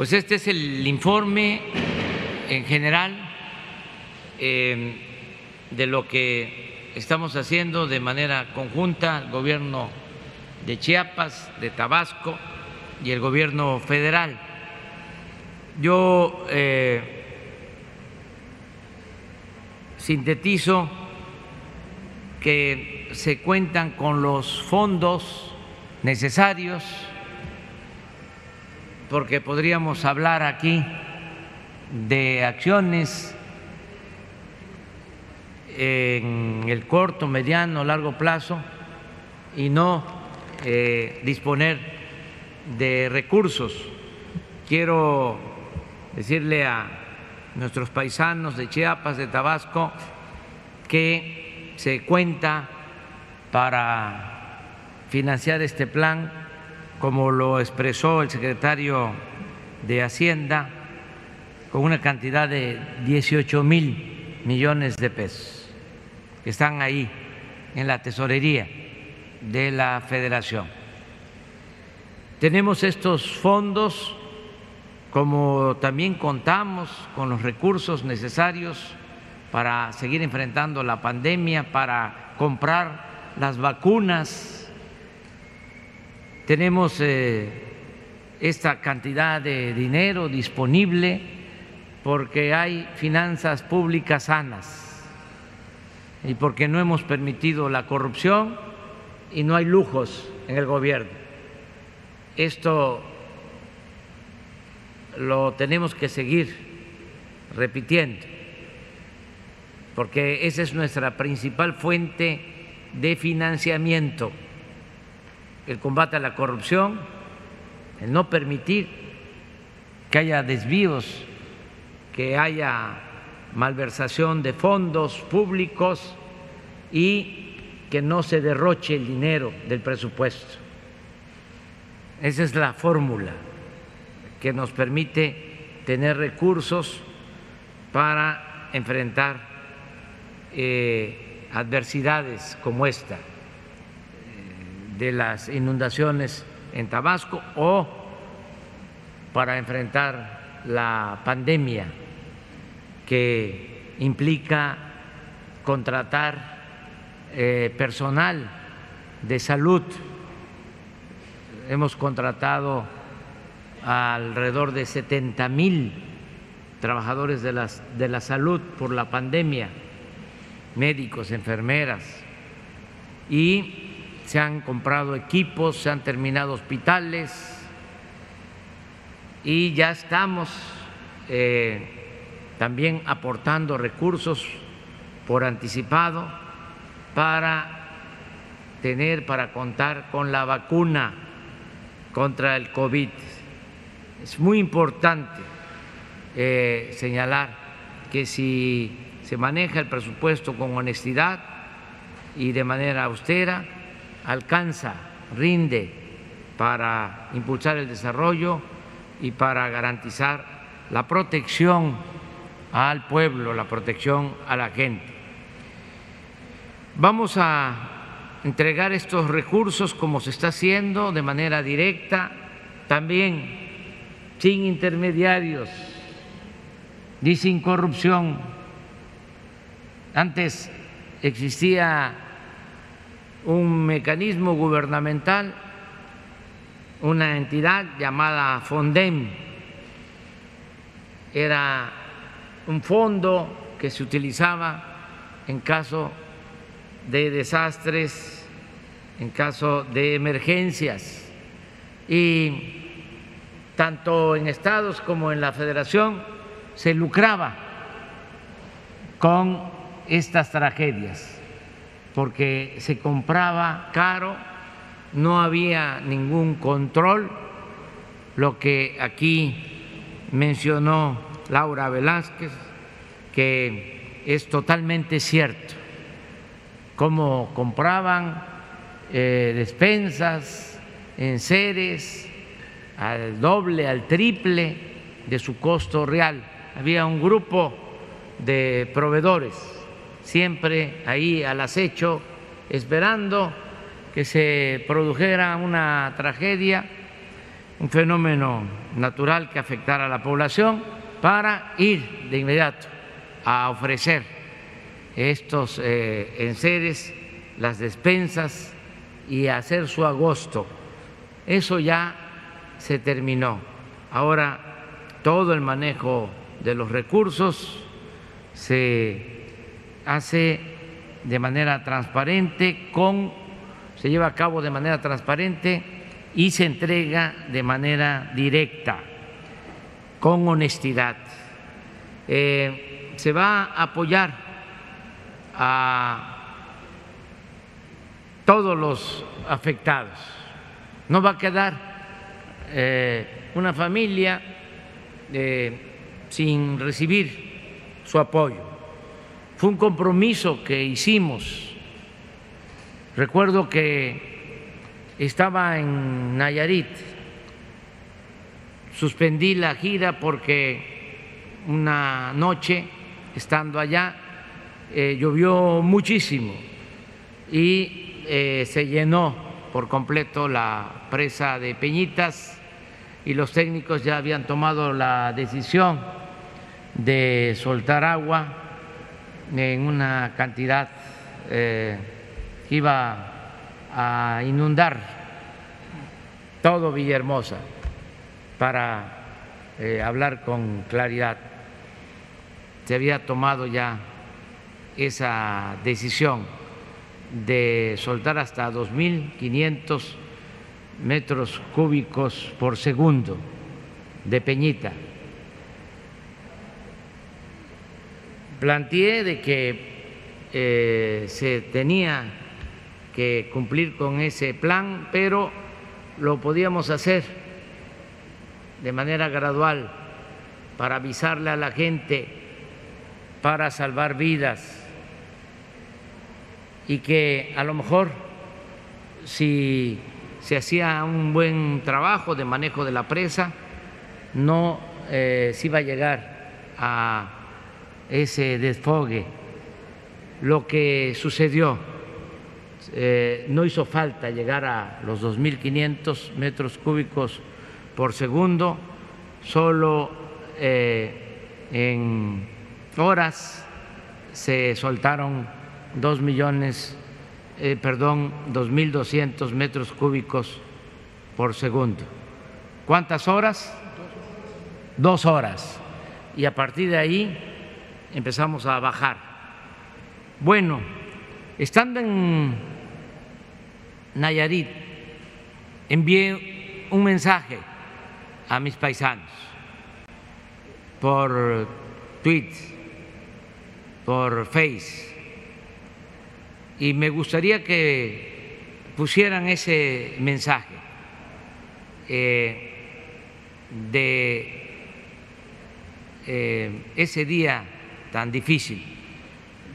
Pues este es el informe en general eh, de lo que estamos haciendo de manera conjunta el gobierno de Chiapas, de Tabasco y el gobierno federal. Yo eh, sintetizo que se cuentan con los fondos necesarios porque podríamos hablar aquí de acciones en el corto, mediano, largo plazo y no eh, disponer de recursos. Quiero decirle a nuestros paisanos de Chiapas, de Tabasco, que se cuenta para financiar este plan como lo expresó el secretario de Hacienda, con una cantidad de 18 mil millones de pesos que están ahí en la tesorería de la federación. Tenemos estos fondos, como también contamos con los recursos necesarios para seguir enfrentando la pandemia, para comprar las vacunas tenemos eh, esta cantidad de dinero disponible porque hay finanzas públicas sanas y porque no hemos permitido la corrupción y no hay lujos en el gobierno. Esto lo tenemos que seguir repitiendo, porque esa es nuestra principal fuente de financiamiento el combate a la corrupción, el no permitir que haya desvíos, que haya malversación de fondos públicos y que no se derroche el dinero del presupuesto. Esa es la fórmula que nos permite tener recursos para enfrentar eh, adversidades como esta de las inundaciones en Tabasco o para enfrentar la pandemia que implica contratar eh, personal de salud. Hemos contratado alrededor de 70 mil trabajadores de, de la salud por la pandemia, médicos, enfermeras, y se han comprado equipos, se han terminado hospitales y ya estamos eh, también aportando recursos por anticipado para tener, para contar con la vacuna contra el COVID. Es muy importante eh, señalar que si se maneja el presupuesto con honestidad y de manera austera, alcanza, rinde para impulsar el desarrollo y para garantizar la protección al pueblo, la protección a la gente. Vamos a entregar estos recursos como se está haciendo de manera directa, también sin intermediarios ni sin corrupción. Antes existía un mecanismo gubernamental, una entidad llamada FONDEM. Era un fondo que se utilizaba en caso de desastres, en caso de emergencias. Y tanto en estados como en la federación se lucraba con estas tragedias porque se compraba caro, no había ningún control, lo que aquí mencionó Laura Velázquez, que es totalmente cierto, cómo compraban eh, despensas en seres al doble, al triple de su costo real. Había un grupo de proveedores siempre ahí al acecho, esperando que se produjera una tragedia un fenómeno natural que afectara a la población para ir de inmediato a ofrecer estos eh, enseres, las despensas y hacer su agosto. Eso ya se terminó. Ahora todo el manejo de los recursos se hace de manera transparente, con, se lleva a cabo de manera transparente y se entrega de manera directa, con honestidad. Eh, se va a apoyar a todos los afectados. No va a quedar eh, una familia eh, sin recibir su apoyo. Fue un compromiso que hicimos. Recuerdo que estaba en Nayarit, suspendí la gira porque una noche, estando allá, eh, llovió muchísimo y eh, se llenó por completo la presa de Peñitas y los técnicos ya habían tomado la decisión de soltar agua en una cantidad eh, que iba a inundar todo Villahermosa para eh, hablar con claridad. Se había tomado ya esa decisión de soltar hasta 2.500 metros cúbicos por segundo de Peñita planteé de que eh, se tenía que cumplir con ese plan, pero lo podíamos hacer de manera gradual para avisarle a la gente, para salvar vidas. Y que a lo mejor si se hacía un buen trabajo de manejo de la presa, no eh, se iba a llegar a ese desfogue. Lo que sucedió, eh, no hizo falta llegar a los 2.500 metros cúbicos por segundo, solo eh, en horas se soltaron 2 millones, eh, perdón, 2.200 metros cúbicos por segundo. ¿Cuántas horas? Dos horas. Y a partir de ahí empezamos a bajar. Bueno, estando en Nayarit, envié un mensaje a mis paisanos por tweets, por Face, y me gustaría que pusieran ese mensaje eh, de eh, ese día tan difícil,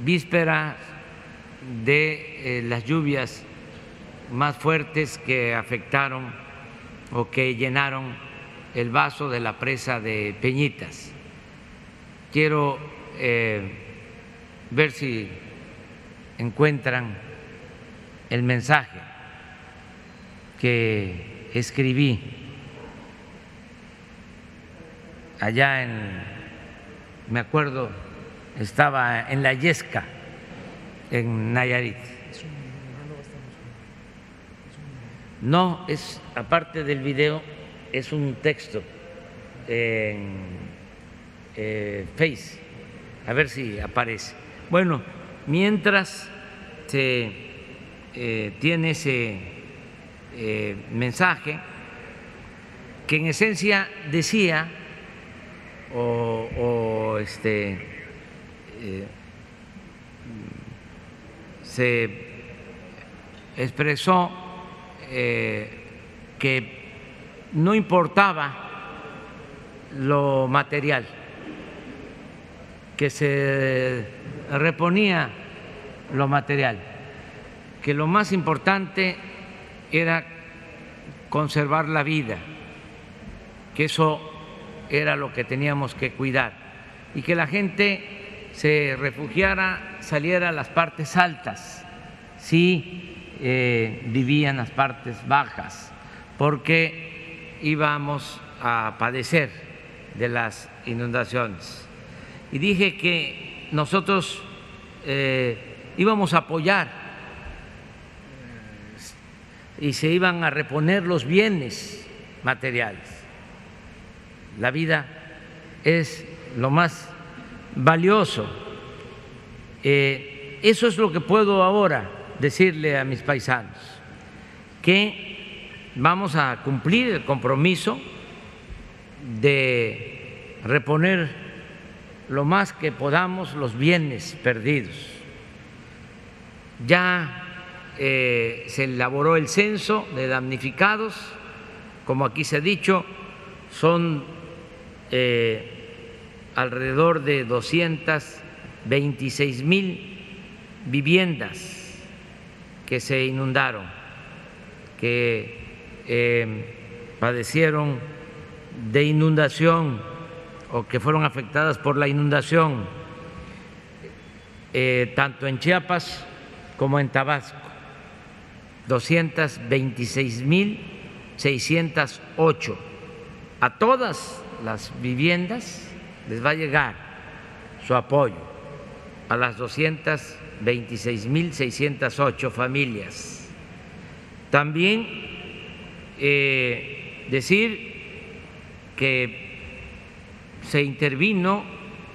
víspera de eh, las lluvias más fuertes que afectaron o que llenaron el vaso de la presa de Peñitas. Quiero eh, ver si encuentran el mensaje que escribí allá en, me acuerdo, estaba en la Yesca, en Nayarit. No, es aparte del video, es un texto en eh, Face, a ver si aparece. Bueno, mientras se eh, tiene ese eh, mensaje, que en esencia decía, o, o este, se expresó eh, que no importaba lo material, que se reponía lo material, que lo más importante era conservar la vida, que eso era lo que teníamos que cuidar y que la gente se refugiara, saliera a las partes altas, si eh, vivía en las partes bajas, porque íbamos a padecer de las inundaciones. Y dije que nosotros eh, íbamos a apoyar y se iban a reponer los bienes materiales. La vida es lo más valioso. Eh, eso es lo que puedo ahora decirle a mis paisanos, que vamos a cumplir el compromiso de reponer lo más que podamos los bienes perdidos. Ya eh, se elaboró el censo de damnificados, como aquí se ha dicho, son eh, alrededor de 226 mil viviendas que se inundaron, que eh, padecieron de inundación o que fueron afectadas por la inundación, eh, tanto en Chiapas como en Tabasco, 226 mil 608. A todas las viviendas les va a llegar su apoyo, a las 226 mil 608 familias. También eh, decir que se intervino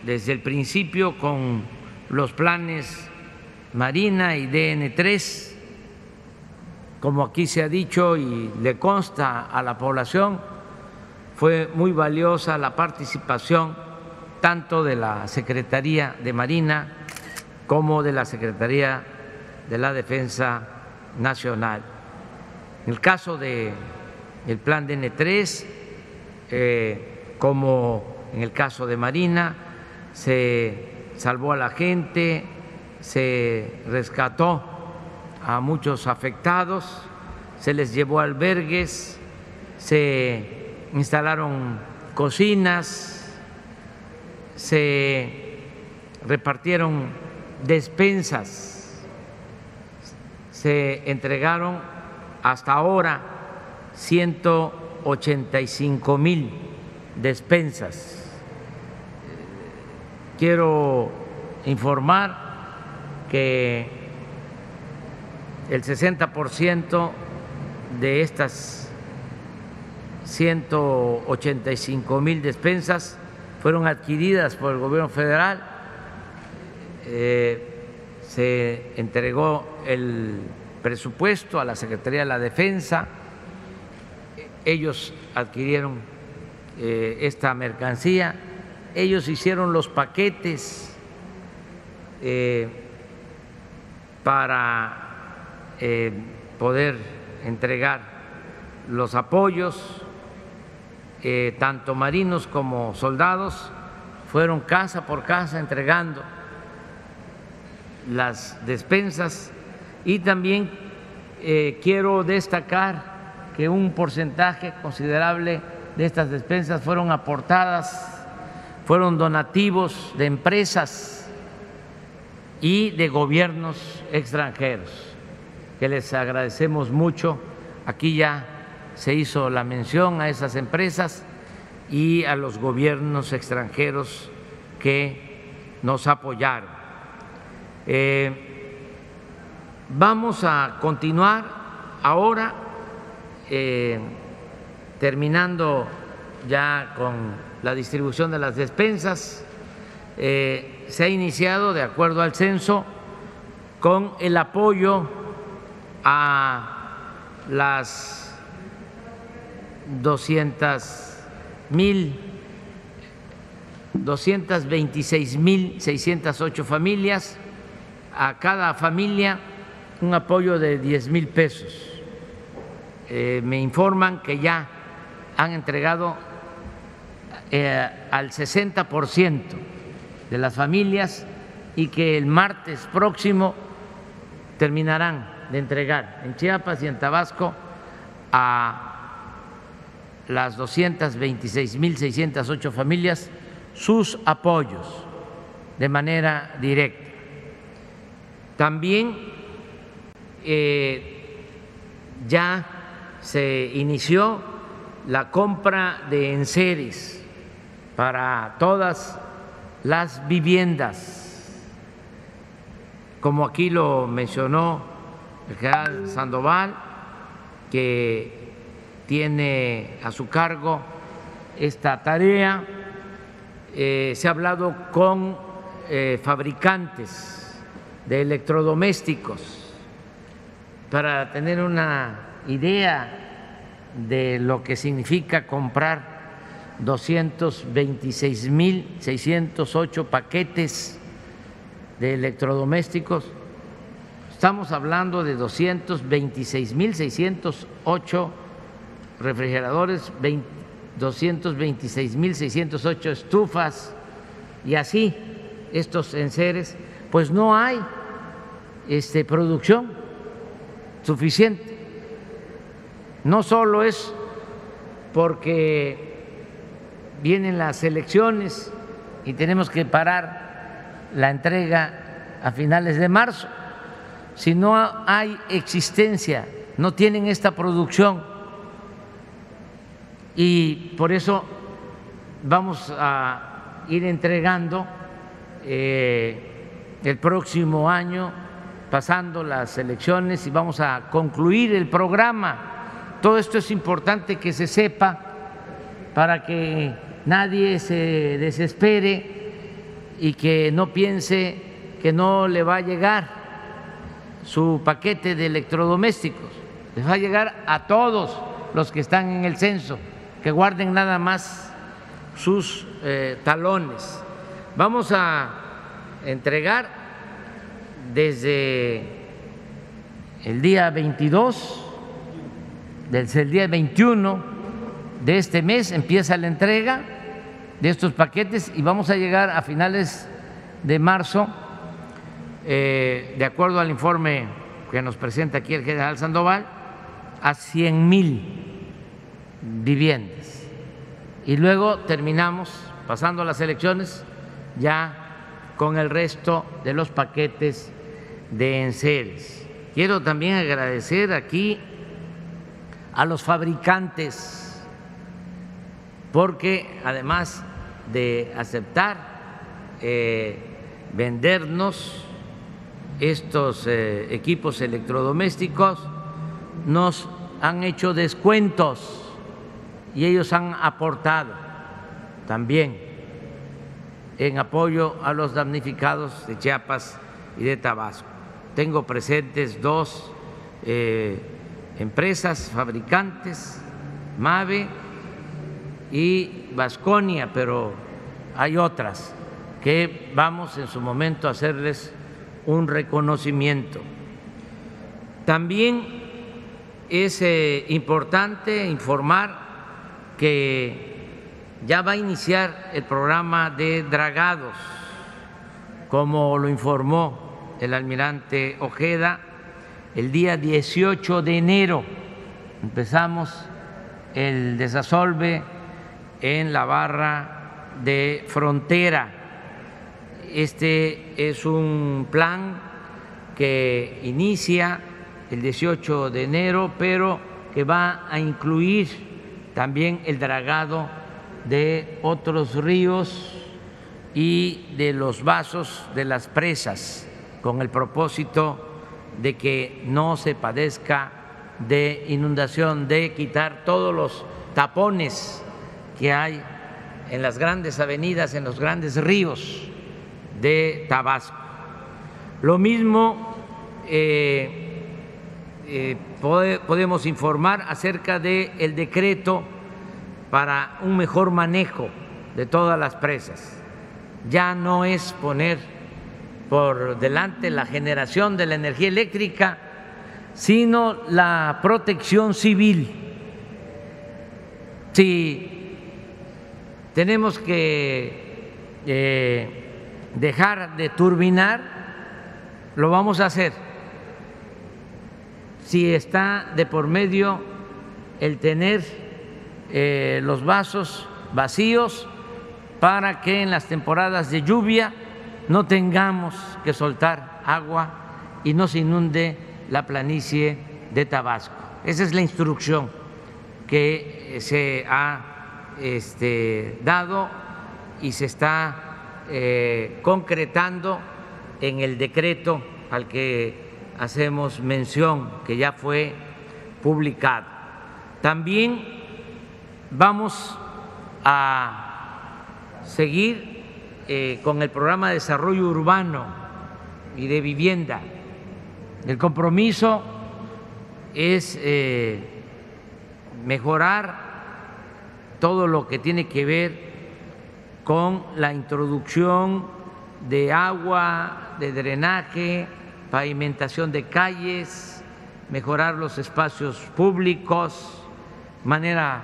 desde el principio con los planes Marina y DN3, como aquí se ha dicho y le consta a la población, fue muy valiosa la participación tanto de la Secretaría de Marina como de la Secretaría de la Defensa Nacional. En el caso del el plan DN3, eh, como en el caso de Marina, se salvó a la gente, se rescató a muchos afectados, se les llevó a albergues, se instalaron cocinas, se repartieron despensas, se entregaron hasta ahora ciento 85 mil despensas. Quiero informar que el 60% de estas 185 mil despensas fueron adquiridas por el gobierno federal. Eh, se entregó el presupuesto a la Secretaría de la Defensa ellos adquirieron eh, esta mercancía, ellos hicieron los paquetes eh, para poder entregar los apoyos, tanto marinos como soldados, fueron casa por casa entregando las despensas y también quiero destacar que un porcentaje considerable de estas despensas fueron aportadas, fueron donativos de empresas y de gobiernos extranjeros, que les agradecemos mucho. Aquí ya se hizo la mención a esas empresas y a los gobiernos extranjeros que nos apoyaron. Eh, vamos a continuar ahora eh, terminando ya con la distribución de las despensas, eh, se ha iniciado, de acuerdo al censo, con el apoyo a las 200 mil 226 mil 608 familias, a cada familia un apoyo de 10 mil pesos. Eh, me informan que ya han entregado eh, al 60% de las familias y que el martes próximo terminarán de entregar en Chiapas y en Tabasco a las 226.608 familias sus apoyos de manera directa. También eh, ya se inició la compra de enseres para todas las viviendas, como aquí lo mencionó el general Sandoval, que tiene a su cargo esta tarea. Eh, se ha hablado con eh, fabricantes de electrodomésticos para tener una idea de lo que significa comprar 226.608 paquetes de electrodomésticos. Estamos hablando de 226.608 refrigeradores, 226.608 estufas y así estos enseres, pues no hay este, producción suficiente. No solo es porque vienen las elecciones y tenemos que parar la entrega a finales de marzo. Si no hay existencia, no tienen esta producción y por eso vamos a ir entregando eh, el próximo año, pasando las elecciones y vamos a concluir el programa. Todo esto es importante que se sepa para que nadie se desespere y que no piense que no le va a llegar su paquete de electrodomésticos. Les va a llegar a todos los que están en el censo, que guarden nada más sus eh, talones. Vamos a entregar desde el día 22, desde el día 21 de este mes empieza la entrega de estos paquetes y vamos a llegar a finales de marzo, eh, de acuerdo al informe que nos presenta aquí el general Sandoval, a 100 mil viviendas. Y luego terminamos, pasando las elecciones, ya con el resto de los paquetes de enseres. Quiero también agradecer aquí a los fabricantes porque además de aceptar eh, vendernos estos eh, equipos electrodomésticos, nos han hecho descuentos y ellos han aportado también en apoyo a los damnificados de Chiapas y de Tabasco. Tengo presentes dos eh, empresas fabricantes, MAVE y Vasconia, pero hay otras que vamos en su momento a hacerles un reconocimiento. También es eh, importante informar que ya va a iniciar el programa de dragados, como lo informó el almirante Ojeda, el día 18 de enero empezamos el desasolve en la barra de frontera. Este es un plan que inicia el 18 de enero, pero que va a incluir también el dragado de otros ríos y de los vasos de las presas, con el propósito de que no se padezca de inundación, de quitar todos los tapones que hay en las grandes avenidas, en los grandes ríos de Tabasco. Lo mismo eh, eh, podemos informar acerca del el decreto para un mejor manejo de todas las presas. Ya no es poner por delante la generación de la energía eléctrica, sino la protección civil. Si tenemos que eh, dejar de turbinar, lo vamos a hacer. Si está de por medio el tener eh, los vasos vacíos para que en las temporadas de lluvia no tengamos que soltar agua y no se inunde la planicie de Tabasco. Esa es la instrucción que se ha este, dado y se está eh, concretando en el decreto al que hacemos mención, que ya fue publicado. También vamos a seguir eh, con el programa de desarrollo urbano y de vivienda. El compromiso es eh, mejorar todo lo que tiene que ver con la introducción de agua, de drenaje, pavimentación de calles, mejorar los espacios públicos, manera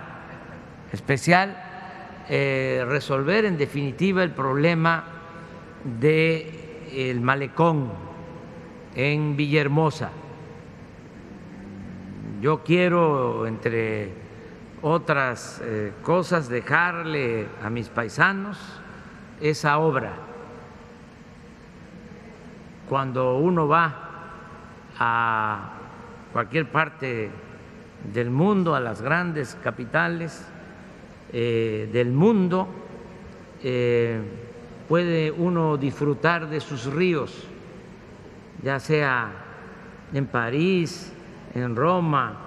especial eh, resolver en definitiva el problema del malecón en Villahermosa. Yo quiero, entre otras eh, cosas, dejarle a mis paisanos esa obra. Cuando uno va a cualquier parte del mundo, a las grandes capitales eh, del mundo, eh, puede uno disfrutar de sus ríos, ya sea en París, en Roma,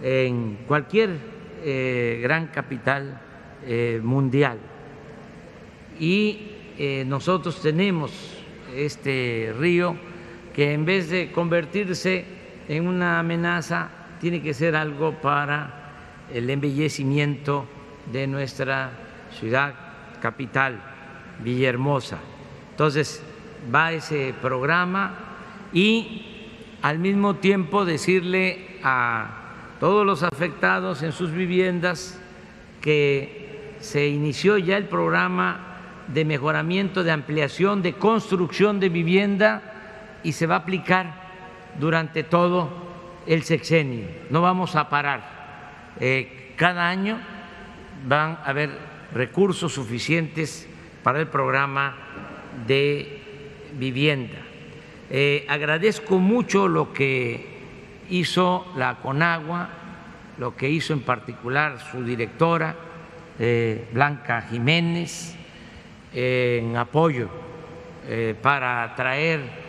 en cualquier eh, gran capital mundial. Y nosotros tenemos este río que en vez de convertirse en una amenaza, tiene que ser algo para el embellecimiento de nuestra ciudad capital, Villahermosa. Entonces, va ese programa y al mismo tiempo decirle a todos los afectados en sus viviendas que se inició ya el programa de mejoramiento, de ampliación, de construcción de vivienda y se va a aplicar durante todo el sexenio. No vamos a parar. Eh, cada año van a haber recursos suficientes para el programa de vivienda. Eh, agradezco mucho lo que hizo la Conagua, lo que hizo en particular su directora, eh, Blanca Jiménez, en apoyo eh, para traer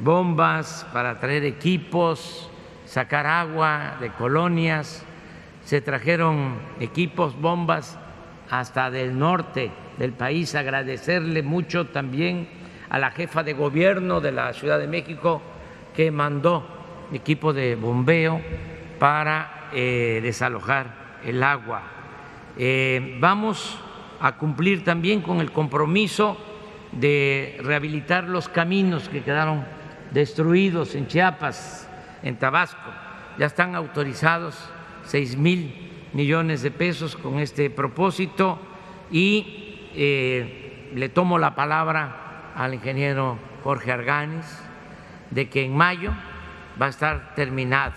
bombas, para traer equipos, sacar agua de colonias se trajeron equipos, bombas hasta del norte del país. Agradecerle mucho también a la jefa de gobierno de la Ciudad de México que mandó equipo de bombeo para eh, desalojar el agua. Eh, vamos a cumplir también con el compromiso de rehabilitar los caminos que quedaron destruidos en Chiapas, en Tabasco. Ya están autorizados seis mil millones de pesos con este propósito y eh, le tomo la palabra al ingeniero Jorge Arganis de que en mayo va a estar terminado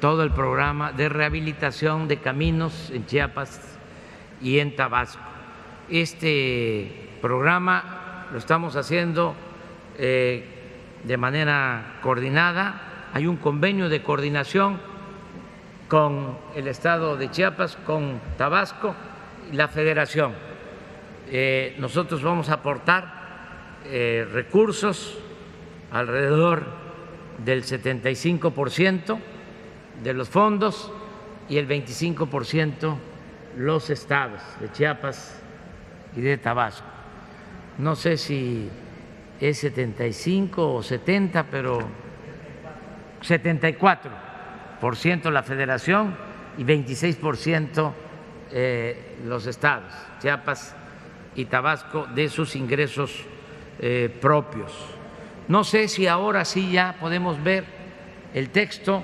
todo el programa de rehabilitación de caminos en Chiapas y en Tabasco. Este programa lo estamos haciendo eh, de manera coordinada, hay un convenio de coordinación con el Estado de Chiapas, con Tabasco y la Federación. Eh, nosotros vamos a aportar eh, recursos alrededor del 75% de los fondos y el 25% los estados de Chiapas y de Tabasco. No sé si es 75 o 70, pero 74 por ciento la federación y 26 por ciento eh, los estados, Chiapas y Tabasco, de sus ingresos eh, propios. No sé si ahora sí ya podemos ver el texto,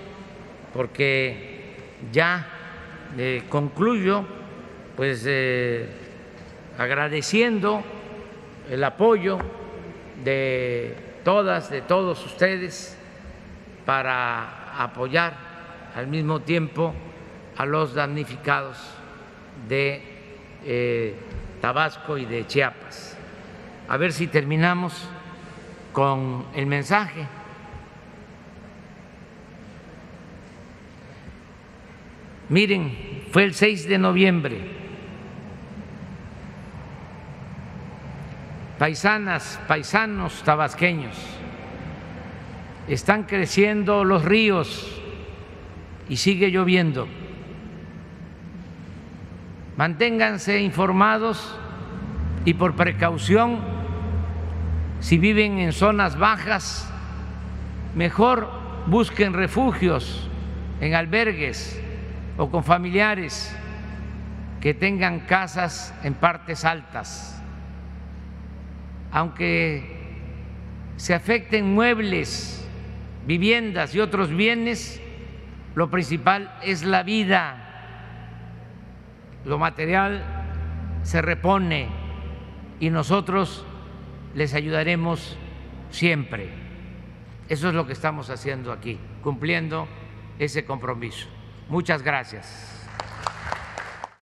porque ya eh, concluyo pues agradeciendo el apoyo de todas, de todos ustedes para apoyar al mismo tiempo a los damnificados de eh, Tabasco y de Chiapas. A ver si terminamos con el mensaje. Miren, fue el 6 de noviembre. Paisanas, paisanos tabasqueños, están creciendo los ríos y sigue lloviendo. Manténganse informados y por precaución, si viven en zonas bajas, mejor busquen refugios en albergues o con familiares que tengan casas en partes altas. Aunque se afecten muebles, viviendas y otros bienes, lo principal es la vida. Lo material se repone y nosotros les ayudaremos siempre. Eso es lo que estamos haciendo aquí, cumpliendo ese compromiso. Muchas gracias.